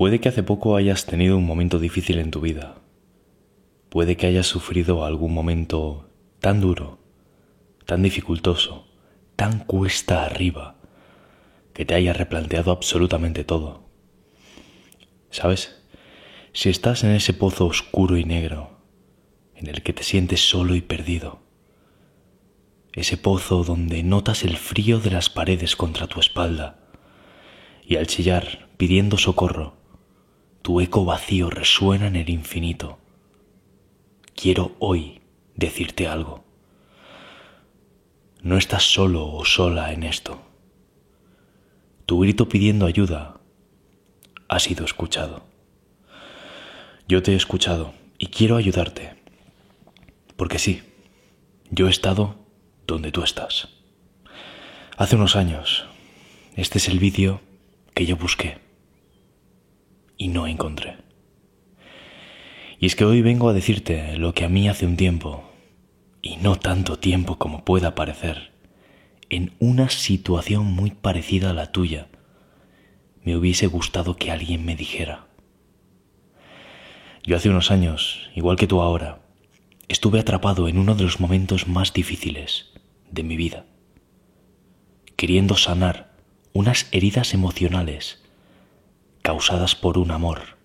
Puede que hace poco hayas tenido un momento difícil en tu vida. Puede que hayas sufrido algún momento tan duro, tan dificultoso, tan cuesta arriba, que te haya replanteado absolutamente todo. ¿Sabes? Si estás en ese pozo oscuro y negro, en el que te sientes solo y perdido, ese pozo donde notas el frío de las paredes contra tu espalda, y al chillar pidiendo socorro, tu eco vacío resuena en el infinito. Quiero hoy decirte algo. No estás solo o sola en esto. Tu grito pidiendo ayuda ha sido escuchado. Yo te he escuchado y quiero ayudarte. Porque sí, yo he estado donde tú estás. Hace unos años, este es el vídeo que yo busqué y no encontré. Y es que hoy vengo a decirte lo que a mí hace un tiempo, y no tanto tiempo como pueda parecer, en una situación muy parecida a la tuya, me hubiese gustado que alguien me dijera. Yo hace unos años, igual que tú ahora, estuve atrapado en uno de los momentos más difíciles de mi vida, queriendo sanar unas heridas emocionales causadas por un amor.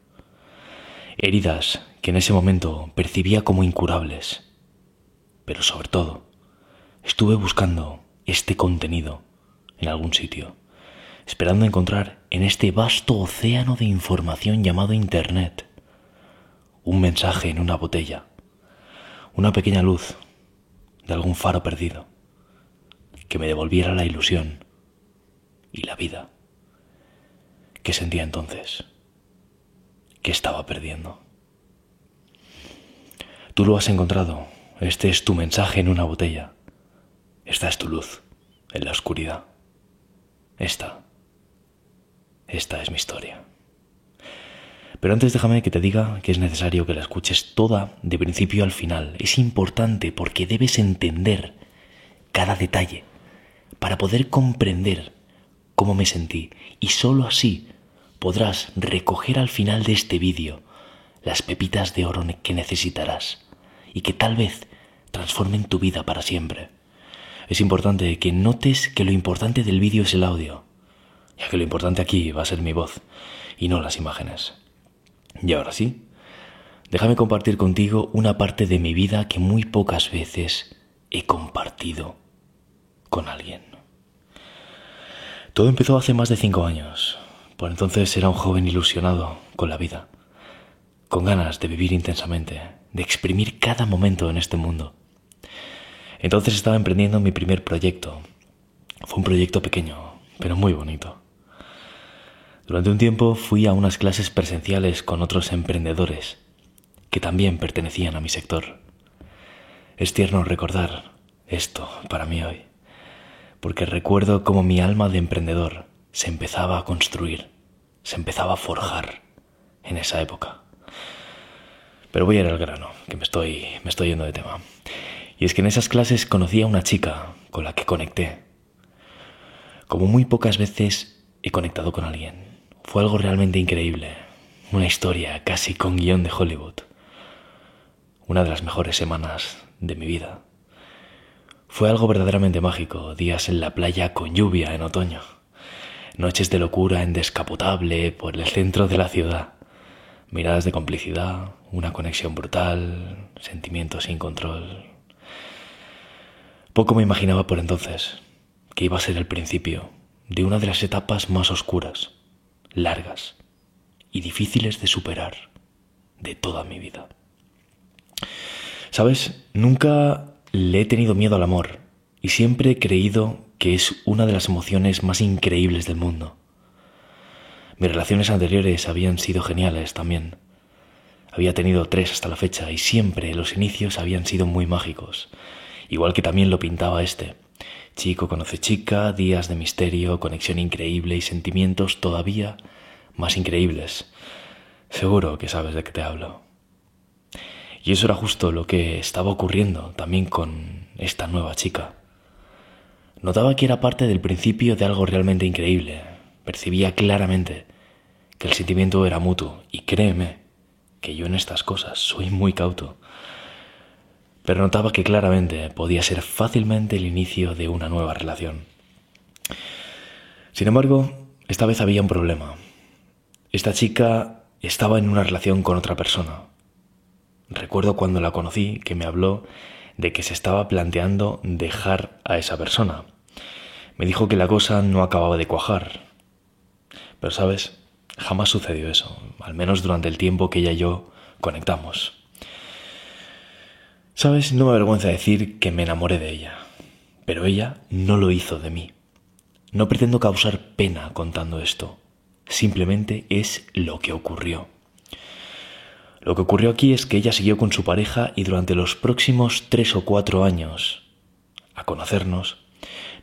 Heridas que en ese momento percibía como incurables. Pero sobre todo, estuve buscando este contenido en algún sitio, esperando encontrar en este vasto océano de información llamado Internet un mensaje en una botella, una pequeña luz de algún faro perdido que me devolviera la ilusión y la vida que sentía entonces que estaba perdiendo. Tú lo has encontrado. Este es tu mensaje en una botella. Esta es tu luz en la oscuridad. Esta, esta es mi historia. Pero antes déjame que te diga que es necesario que la escuches toda de principio al final. Es importante porque debes entender cada detalle para poder comprender cómo me sentí y sólo así podrás recoger al final de este vídeo las pepitas de oro que necesitarás y que tal vez transformen tu vida para siempre. Es importante que notes que lo importante del vídeo es el audio, ya que lo importante aquí va a ser mi voz y no las imágenes. Y ahora sí, déjame compartir contigo una parte de mi vida que muy pocas veces he compartido con alguien. Todo empezó hace más de cinco años. Por entonces era un joven ilusionado con la vida, con ganas de vivir intensamente, de exprimir cada momento en este mundo. Entonces estaba emprendiendo mi primer proyecto. Fue un proyecto pequeño, pero muy bonito. Durante un tiempo fui a unas clases presenciales con otros emprendedores que también pertenecían a mi sector. Es tierno recordar esto para mí hoy, porque recuerdo cómo mi alma de emprendedor se empezaba a construir, se empezaba a forjar en esa época. Pero voy a ir al grano, que me estoy, me estoy yendo de tema. Y es que en esas clases conocí a una chica con la que conecté. Como muy pocas veces he conectado con alguien. Fue algo realmente increíble. Una historia casi con guion de Hollywood. Una de las mejores semanas de mi vida. Fue algo verdaderamente mágico, días en la playa con lluvia en otoño noches de locura en descapotable por el centro de la ciudad, miradas de complicidad, una conexión brutal, sentimientos sin control. Poco me imaginaba por entonces que iba a ser el principio de una de las etapas más oscuras, largas y difíciles de superar de toda mi vida. Sabes, nunca le he tenido miedo al amor y siempre he creído que es una de las emociones más increíbles del mundo. Mis relaciones anteriores habían sido geniales también. Había tenido tres hasta la fecha y siempre los inicios habían sido muy mágicos, igual que también lo pintaba este. Chico conoce chica, días de misterio, conexión increíble y sentimientos todavía más increíbles. Seguro que sabes de qué te hablo. Y eso era justo lo que estaba ocurriendo también con esta nueva chica. Notaba que era parte del principio de algo realmente increíble. Percibía claramente que el sentimiento era mutuo, y créeme que yo en estas cosas soy muy cauto. Pero notaba que claramente podía ser fácilmente el inicio de una nueva relación. Sin embargo, esta vez había un problema. Esta chica estaba en una relación con otra persona. Recuerdo cuando la conocí que me habló de que se estaba planteando dejar a esa persona. Me dijo que la cosa no acababa de cuajar. Pero sabes, jamás sucedió eso, al menos durante el tiempo que ella y yo conectamos. Sabes, no me avergüenza decir que me enamoré de ella, pero ella no lo hizo de mí. No pretendo causar pena contando esto, simplemente es lo que ocurrió. Lo que ocurrió aquí es que ella siguió con su pareja y durante los próximos tres o cuatro años, a conocernos,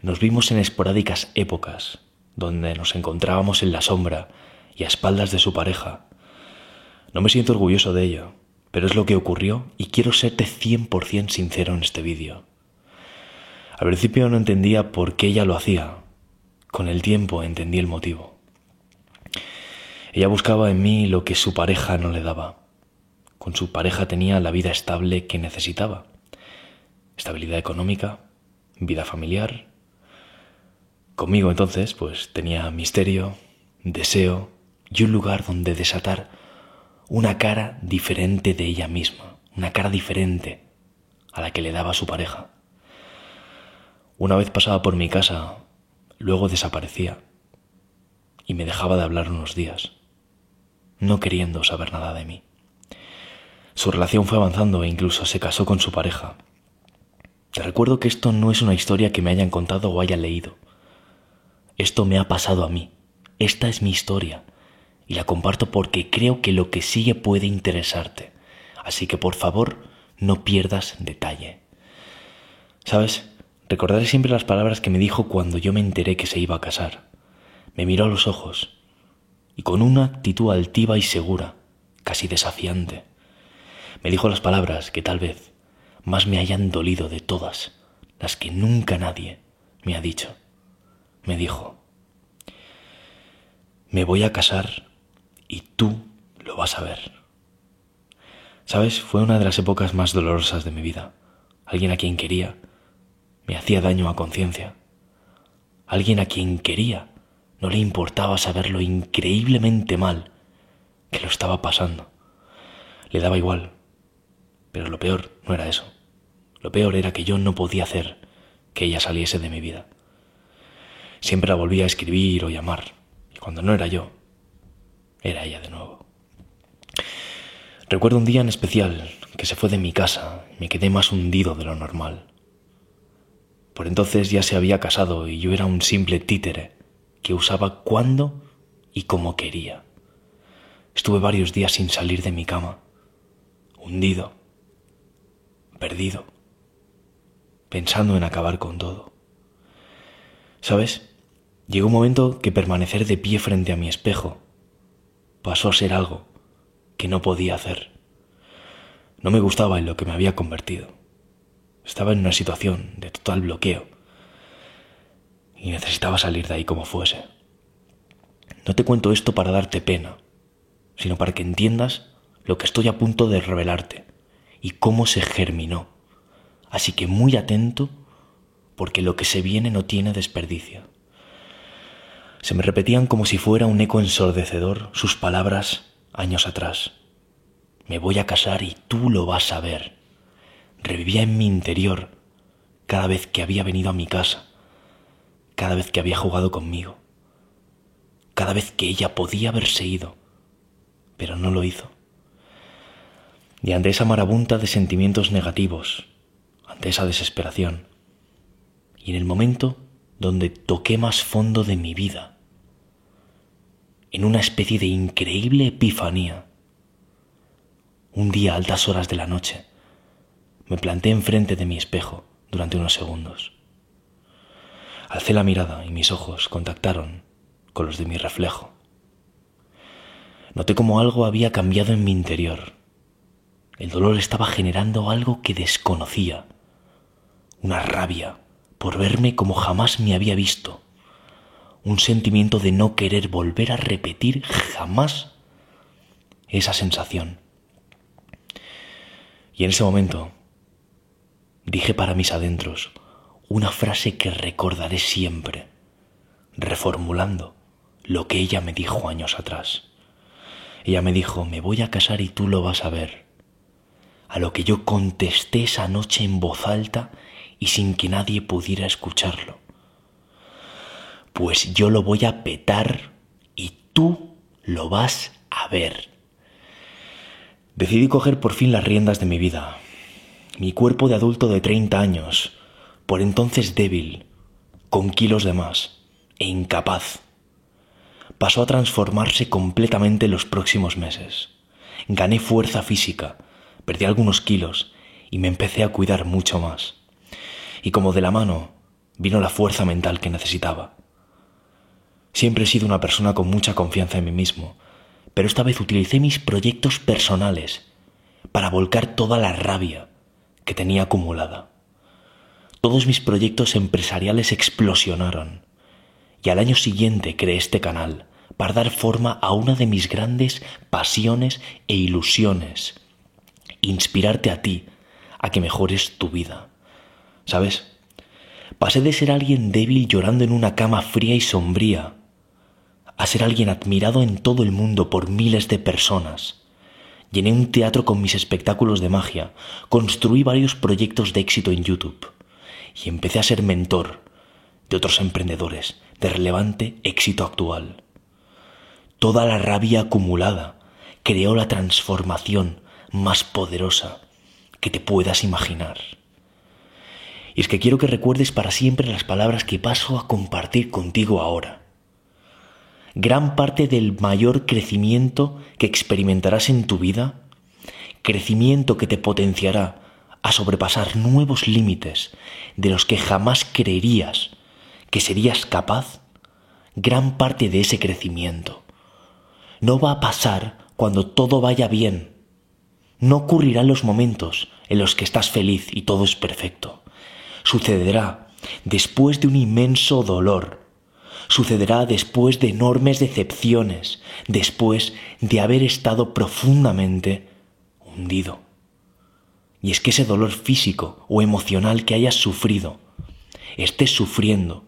nos vimos en esporádicas épocas, donde nos encontrábamos en la sombra y a espaldas de su pareja. No me siento orgulloso de ello, pero es lo que ocurrió y quiero serte 100% sincero en este vídeo. Al principio no entendía por qué ella lo hacía. Con el tiempo entendí el motivo. Ella buscaba en mí lo que su pareja no le daba. Con su pareja tenía la vida estable que necesitaba. Estabilidad económica, vida familiar. Conmigo entonces, pues tenía misterio, deseo y un lugar donde desatar una cara diferente de ella misma, una cara diferente a la que le daba su pareja. Una vez pasaba por mi casa, luego desaparecía y me dejaba de hablar unos días, no queriendo saber nada de mí. Su relación fue avanzando e incluso se casó con su pareja. Te recuerdo que esto no es una historia que me hayan contado o haya leído. Esto me ha pasado a mí. Esta es mi historia. Y la comparto porque creo que lo que sigue puede interesarte. Así que por favor, no pierdas detalle. ¿Sabes? Recordaré siempre las palabras que me dijo cuando yo me enteré que se iba a casar. Me miró a los ojos y con una actitud altiva y segura, casi desafiante me dijo las palabras que tal vez más me hayan dolido de todas las que nunca nadie me ha dicho. Me dijo, me voy a casar y tú lo vas a ver. ¿Sabes? Fue una de las épocas más dolorosas de mi vida. Alguien a quien quería me hacía daño a conciencia. Alguien a quien quería no le importaba saber lo increíblemente mal que lo estaba pasando. Le daba igual pero lo peor no era eso. Lo peor era que yo no podía hacer que ella saliese de mi vida. Siempre la volvía a escribir o llamar, y cuando no era yo, era ella de nuevo. Recuerdo un día en especial que se fue de mi casa y me quedé más hundido de lo normal. Por entonces ya se había casado y yo era un simple títere que usaba cuando y como quería. Estuve varios días sin salir de mi cama, hundido, perdido, pensando en acabar con todo. ¿Sabes? Llegó un momento que permanecer de pie frente a mi espejo pasó a ser algo que no podía hacer. No me gustaba en lo que me había convertido. Estaba en una situación de total bloqueo y necesitaba salir de ahí como fuese. No te cuento esto para darte pena, sino para que entiendas lo que estoy a punto de revelarte y cómo se germinó. Así que muy atento porque lo que se viene no tiene desperdicio. Se me repetían como si fuera un eco ensordecedor sus palabras años atrás. Me voy a casar y tú lo vas a ver. Revivía en mi interior cada vez que había venido a mi casa, cada vez que había jugado conmigo, cada vez que ella podía haberse ido, pero no lo hizo y ante esa marabunta de sentimientos negativos, ante esa desesperación, y en el momento donde toqué más fondo de mi vida, en una especie de increíble epifanía, un día a altas horas de la noche, me planté enfrente de mi espejo durante unos segundos. Alcé la mirada y mis ojos contactaron con los de mi reflejo. Noté como algo había cambiado en mi interior el dolor estaba generando algo que desconocía, una rabia por verme como jamás me había visto, un sentimiento de no querer volver a repetir jamás esa sensación. Y en ese momento dije para mis adentros una frase que recordaré siempre, reformulando lo que ella me dijo años atrás. Ella me dijo, me voy a casar y tú lo vas a ver. A lo que yo contesté esa noche en voz alta y sin que nadie pudiera escucharlo. Pues yo lo voy a petar y tú lo vas a ver. Decidí coger por fin las riendas de mi vida. Mi cuerpo de adulto de 30 años, por entonces débil, con kilos de más e incapaz, pasó a transformarse completamente en los próximos meses. Gané fuerza física, perdí algunos kilos y me empecé a cuidar mucho más. Y como de la mano vino la fuerza mental que necesitaba. Siempre he sido una persona con mucha confianza en mí mismo pero esta vez utilicé mis proyectos personales para volcar toda la rabia que tenía acumulada. Todos mis proyectos empresariales explosionaron y al año siguiente creé este canal para dar forma a una de mis grandes pasiones e ilusiones, inspirarte a ti a que mejores tu vida. ¿Sabes? Pasé de ser alguien débil llorando en una cama fría y sombría a ser alguien admirado en todo el mundo por miles de personas. Llené un teatro con mis espectáculos de magia, construí varios proyectos de éxito en YouTube y empecé a ser mentor de otros emprendedores de relevante éxito actual. Toda la rabia acumulada creó la transformación más poderosa que te puedas imaginar. Y es que quiero que recuerdes para siempre las palabras que paso a compartir contigo ahora gran parte del mayor crecimiento que experimentarás en tu vida, crecimiento que te potenciará a sobrepasar nuevos límites de los que jamás creerías que serías capaz, gran parte de ese crecimiento no va a pasar cuando todo vaya bien. No ocurrirá en los momentos en los que estás feliz y todo es perfecto. Sucederá después de un inmenso dolor sucederá después de enormes decepciones, después de haber estado profundamente hundido. Y es que ese dolor físico o emocional que hayas sufrido, estés sufriendo,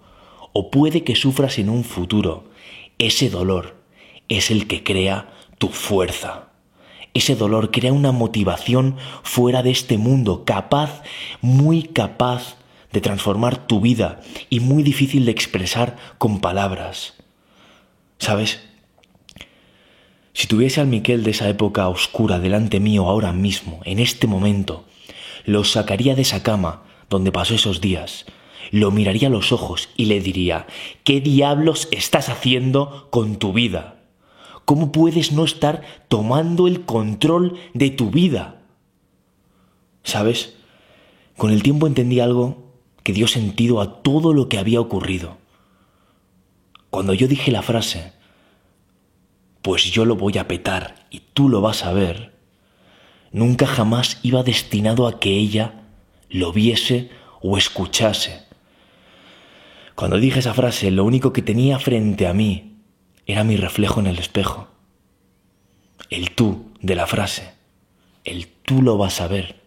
o puede que sufras en un futuro, ese dolor es el que crea tu fuerza. Ese dolor crea una motivación fuera de este mundo, capaz, muy capaz de transformar tu vida y muy difícil de expresar con palabras. ¿Sabes? Si tuviese al Miquel de esa época oscura delante mío ahora mismo, en este momento, lo sacaría de esa cama donde pasó esos días, lo miraría a los ojos y le diría, ¿qué diablos estás haciendo con tu vida? ¿Cómo puedes no estar tomando el control de tu vida? ¿Sabes? Con el tiempo entendí algo que dio sentido a todo lo que había ocurrido. Cuando yo dije la frase, pues yo lo voy a petar y tú lo vas a ver, nunca jamás iba destinado a que ella lo viese o escuchase. Cuando dije esa frase, lo único que tenía frente a mí era mi reflejo en el espejo. El tú de la frase, el tú lo vas a ver.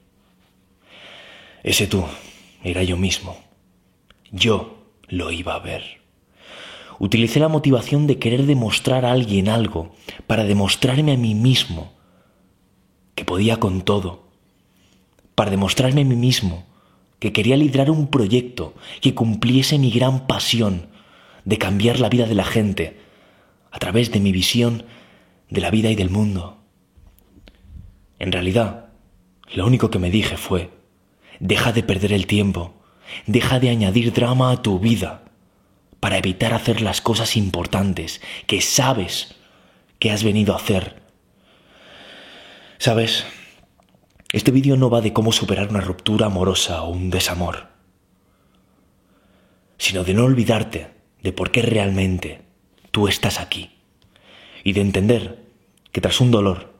Ese tú era yo mismo. Yo lo iba a ver. Utilicé la motivación de querer demostrar a alguien algo para demostrarme a mí mismo que podía con todo, para demostrarme a mí mismo que quería liderar un proyecto que cumpliese mi gran pasión de cambiar la vida de la gente a través de mi visión de la vida y del mundo. En realidad, lo único que me dije fue, Deja de perder el tiempo. Deja de añadir drama a tu vida para evitar hacer las cosas importantes que sabes que has venido a hacer. ¿Sabes? Este vídeo no va de cómo superar una ruptura amorosa o un desamor, sino de no olvidarte de por qué realmente tú estás aquí y de entender que tras un dolor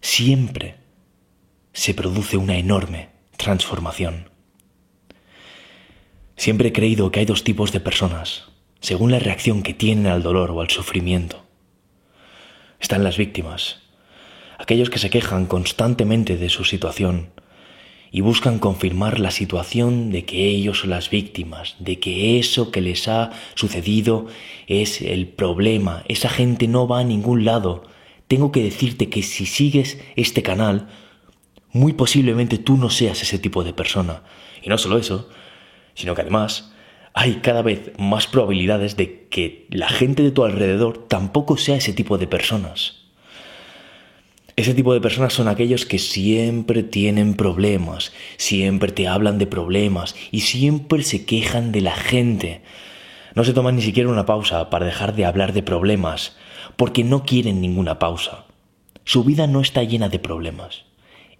siempre se produce una enorme transformación. Siempre he creído que hay dos tipos de personas según la reacción que tienen al dolor o al sufrimiento. Están las víctimas, aquellos que se quejan constantemente de su situación y buscan confirmar la situación de que ellos son las víctimas, de que eso que les ha sucedido es el problema, esa gente no va a ningún lado. Tengo que decirte que si sigues este canal, muy posiblemente tú no seas ese tipo de persona. Y no solo eso, sino que además hay cada vez más probabilidades de que la gente de tu alrededor tampoco sea ese tipo de personas. Ese tipo de personas son aquellos que siempre tienen problemas, siempre te hablan de problemas y siempre se quejan de la gente. No se toman ni siquiera una pausa para dejar de hablar de problemas, porque no quieren ninguna pausa. Su vida no está llena de problemas.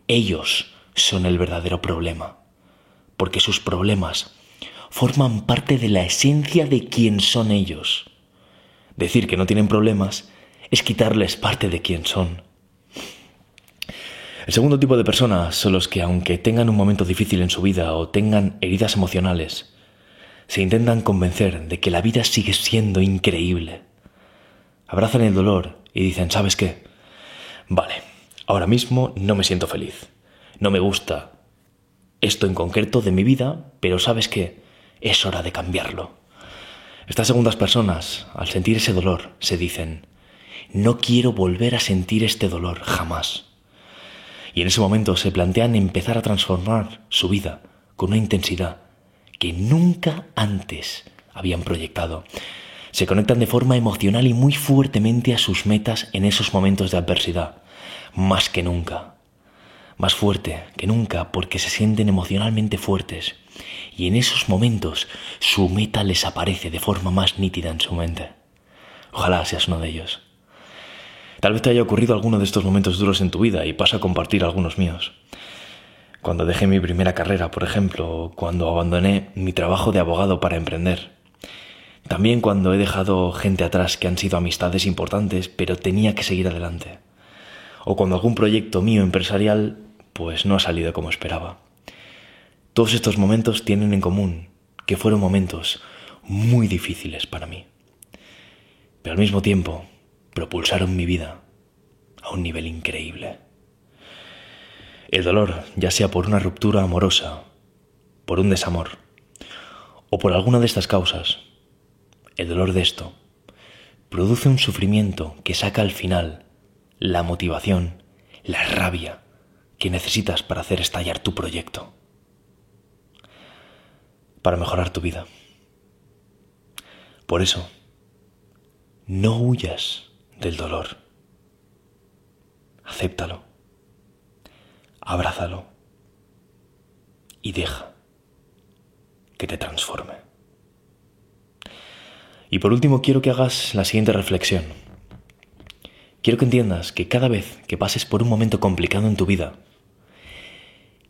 Ellos son el verdadero problema, porque sus problemas forman parte de la esencia de quién son ellos. Decir que no tienen problemas es quitarles parte de quién son. El segundo tipo de personas son los que, aunque tengan un momento difícil en su vida o tengan heridas emocionales, se intentan convencer de que la vida sigue siendo increíble. Abrazan el dolor y dicen, ¿sabes qué? Vale, ahora mismo no me siento feliz. No me gusta esto en concreto de mi vida, pero ¿sabes qué? Es hora de cambiarlo. Estas segundas personas, al sentir ese dolor, se dicen, no quiero volver a sentir este dolor jamás y en ese momento se plantean empezar a transformar su vida con una intensidad que nunca antes habían proyectado. Se conectan de forma emocional y muy fuertemente a sus metas en esos momentos de adversidad, más que nunca. Más fuerte que nunca porque se sienten emocionalmente fuertes y en esos momentos su meta les aparece de forma más nítida en su mente. Ojalá seas uno de ellos. Tal vez te haya ocurrido alguno de estos momentos duros en tu vida y pasa a compartir algunos míos. Cuando dejé mi primera carrera, por ejemplo, cuando abandoné mi trabajo de abogado para emprender. También cuando he dejado gente atrás que han sido amistades importantes, pero tenía que seguir adelante. O cuando algún proyecto mío empresarial pues no ha salido como esperaba. Todos estos momentos tienen en común que fueron momentos muy difíciles para mí. Pero al mismo tiempo, propulsaron mi vida a un nivel increíble. El dolor, ya sea por una ruptura amorosa, por un desamor o por alguna de estas causas, el dolor de esto produce un sufrimiento que saca al final la motivación, la rabia que necesitas para hacer estallar tu proyecto, para mejorar tu vida. Por eso, no huyas del dolor. Acéptalo, abrázalo y deja que te transforme. Y por último quiero que hagas la siguiente reflexión. Quiero que entiendas que cada vez que pases por un momento complicado en tu vida,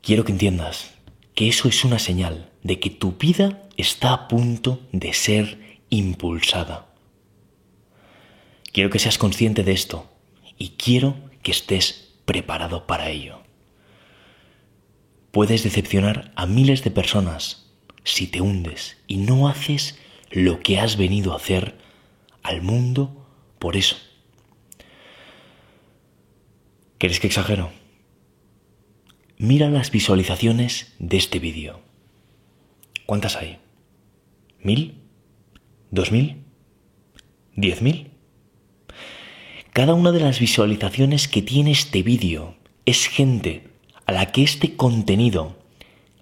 quiero que entiendas que eso es una señal de que tu vida está a punto de ser impulsada. Quiero que seas consciente de esto y quiero que estés preparado para ello. Puedes decepcionar a miles de personas si te hundes y no haces lo que has venido a hacer al mundo por eso. ¿Quieres que exagero? Mira las visualizaciones de este vídeo. ¿Cuántas hay? ¿Mil? ¿Dos mil? ¿Diez mil? Cada una de las visualizaciones que tiene este vídeo es gente a la que este contenido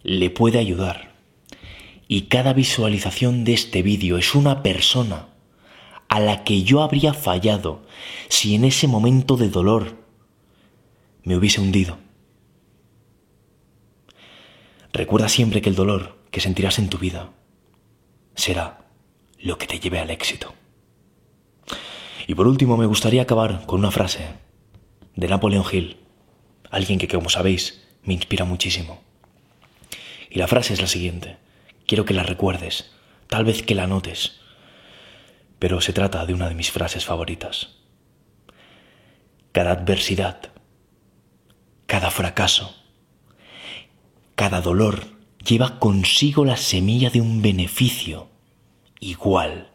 le puede ayudar. Y cada visualización de este vídeo es una persona a la que yo habría fallado si en ese momento de dolor me hubiese hundido. Recuerda siempre que el dolor que sentirás en tu vida será lo que te lleve al éxito. Y por último me gustaría acabar con una frase de Napoleon Hill, alguien que como sabéis me inspira muchísimo. Y la frase es la siguiente, quiero que la recuerdes, tal vez que la notes, pero se trata de una de mis frases favoritas. Cada adversidad, cada fracaso, cada dolor lleva consigo la semilla de un beneficio igual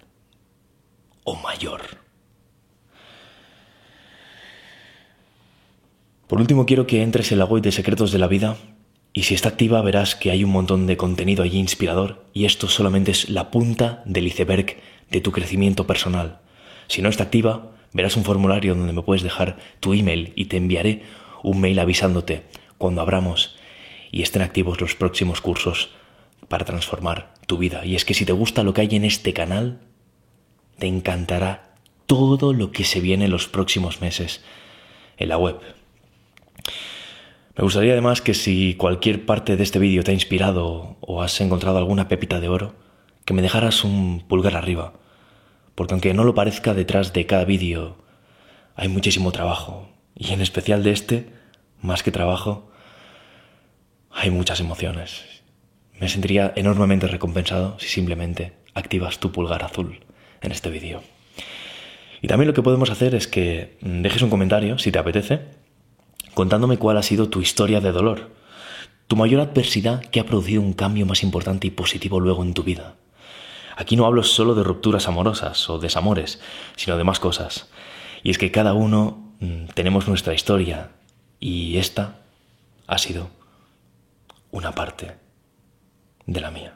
o mayor. Por último, quiero que entres en la web de Secretos de la Vida y si está activa verás que hay un montón de contenido allí inspirador y esto solamente es la punta del iceberg de tu crecimiento personal. Si no está activa, verás un formulario donde me puedes dejar tu email y te enviaré un mail avisándote cuando abramos y estén activos los próximos cursos para transformar tu vida. Y es que si te gusta lo que hay en este canal, te encantará todo lo que se viene en los próximos meses en la web. Me gustaría además que si cualquier parte de este vídeo te ha inspirado o has encontrado alguna pepita de oro, que me dejaras un pulgar arriba, porque aunque no lo parezca detrás de cada vídeo hay muchísimo trabajo, y en especial de este, más que trabajo, hay muchas emociones. Me sentiría enormemente recompensado si simplemente activas tu pulgar azul en este vídeo. Y también lo que podemos hacer es que dejes un comentario, si te apetece, contándome cuál ha sido tu historia de dolor, tu mayor adversidad que ha producido un cambio más importante y positivo luego en tu vida. Aquí no hablo solo de rupturas amorosas o desamores, sino de más cosas. Y es que cada uno tenemos nuestra historia y esta ha sido una parte de la mía.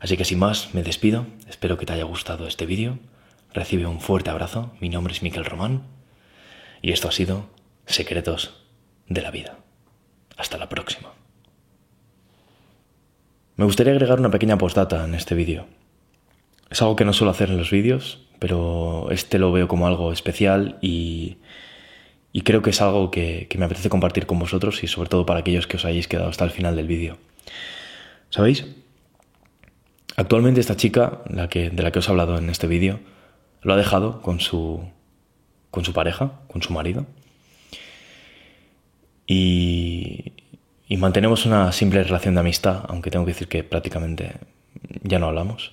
Así que sin más, me despido, espero que te haya gustado este vídeo, recibe un fuerte abrazo, mi nombre es Miquel Román y esto ha sido Secretos de la Vida. Hasta la próxima. Me gustaría agregar una pequeña postdata en este vídeo. Es algo que no suelo hacer en los vídeos, pero este lo veo como algo especial y, creo que es algo que, me apetece compartir con vosotros y sobre todo para aquellos que os hayáis quedado hasta el final del vídeo. ¿Sabéis? Actualmente esta chica, la que, de la que os he hablado en este vídeo, lo ha dejado con su, con su pareja, con su marido. Y, y mantenemos una simple relación de amistad, aunque tengo que decir que prácticamente ya no hablamos.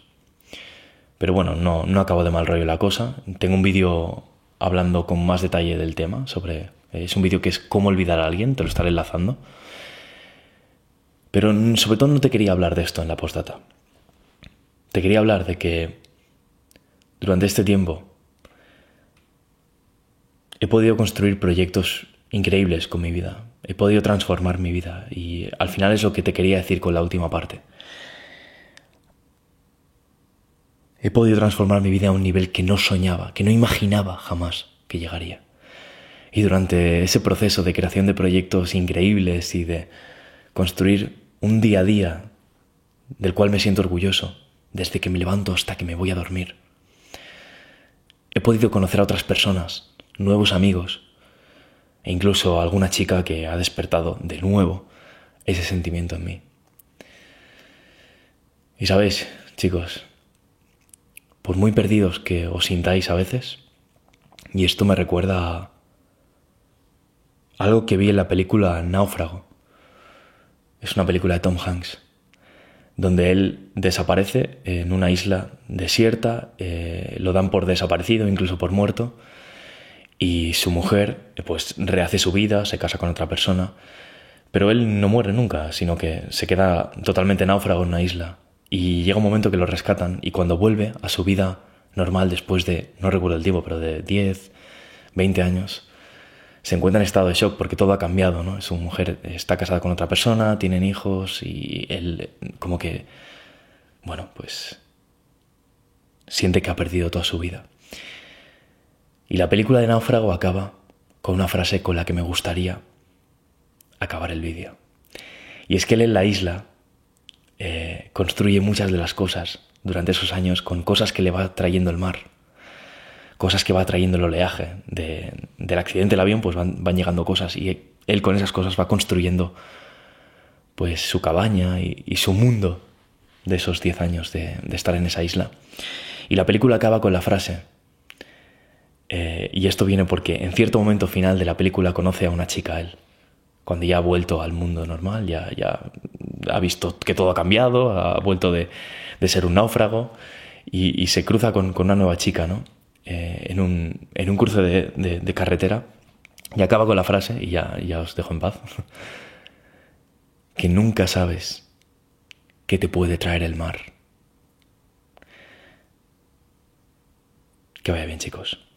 Pero bueno, no, no acabo de mal rollo la cosa. Tengo un vídeo hablando con más detalle del tema sobre... Es un vídeo que es cómo olvidar a alguien, te lo estaré enlazando. Pero sobre todo no te quería hablar de esto en la postdata. Te quería hablar de que durante este tiempo he podido construir proyectos increíbles con mi vida. He podido transformar mi vida y al final es lo que te quería decir con la última parte. He podido transformar mi vida a un nivel que no soñaba, que no imaginaba jamás que llegaría. Y durante ese proceso de creación de proyectos increíbles y de construir un día a día del cual me siento orgulloso, desde que me levanto hasta que me voy a dormir. He podido conocer a otras personas, nuevos amigos, e incluso a alguna chica que ha despertado de nuevo ese sentimiento en mí. Y sabéis, chicos, por muy perdidos que os sintáis a veces, y esto me recuerda a algo que vi en la película Náufrago, es una película de Tom Hanks, donde él desaparece en una isla desierta, eh, lo dan por desaparecido, incluso por muerto, y su mujer pues rehace su vida, se casa con otra persona, pero él no muere nunca, sino que se queda totalmente náufrago en una isla. Y llega un momento que lo rescatan y cuando vuelve a su vida normal después de, no recuerdo el tiempo, pero de 10, 20 años, se encuentra en estado de shock porque todo ha cambiado, ¿no? Su mujer está casada con otra persona, tienen hijos y él como que, bueno, pues siente que ha perdido toda su vida. Y la película de Náufrago acaba con una frase con la que me gustaría acabar el vídeo. Y es que él en la isla eh, construye muchas de las cosas durante esos años con cosas que le va trayendo el mar cosas que va trayendo el oleaje. del accidente del avión, pues van, llegando cosas y él con esas cosas va construyendo pues su cabaña y, su mundo de esos 10 años de, estar en esa isla. Y la película acaba con la frase, eh, y esto viene porque en cierto momento final de la película conoce a una chica él, cuando ya ha vuelto al mundo normal, ya, ya ha visto que todo ha cambiado, ha vuelto de, ser un náufrago y, se cruza con, con, una nueva chica, ¿no? Eh, en, un, en, un, cruce de, de, carretera y acaba con la frase, y ya, ya os dejo en paz, que nunca sabes qué te puede traer el mar. Que vaya bien chicos.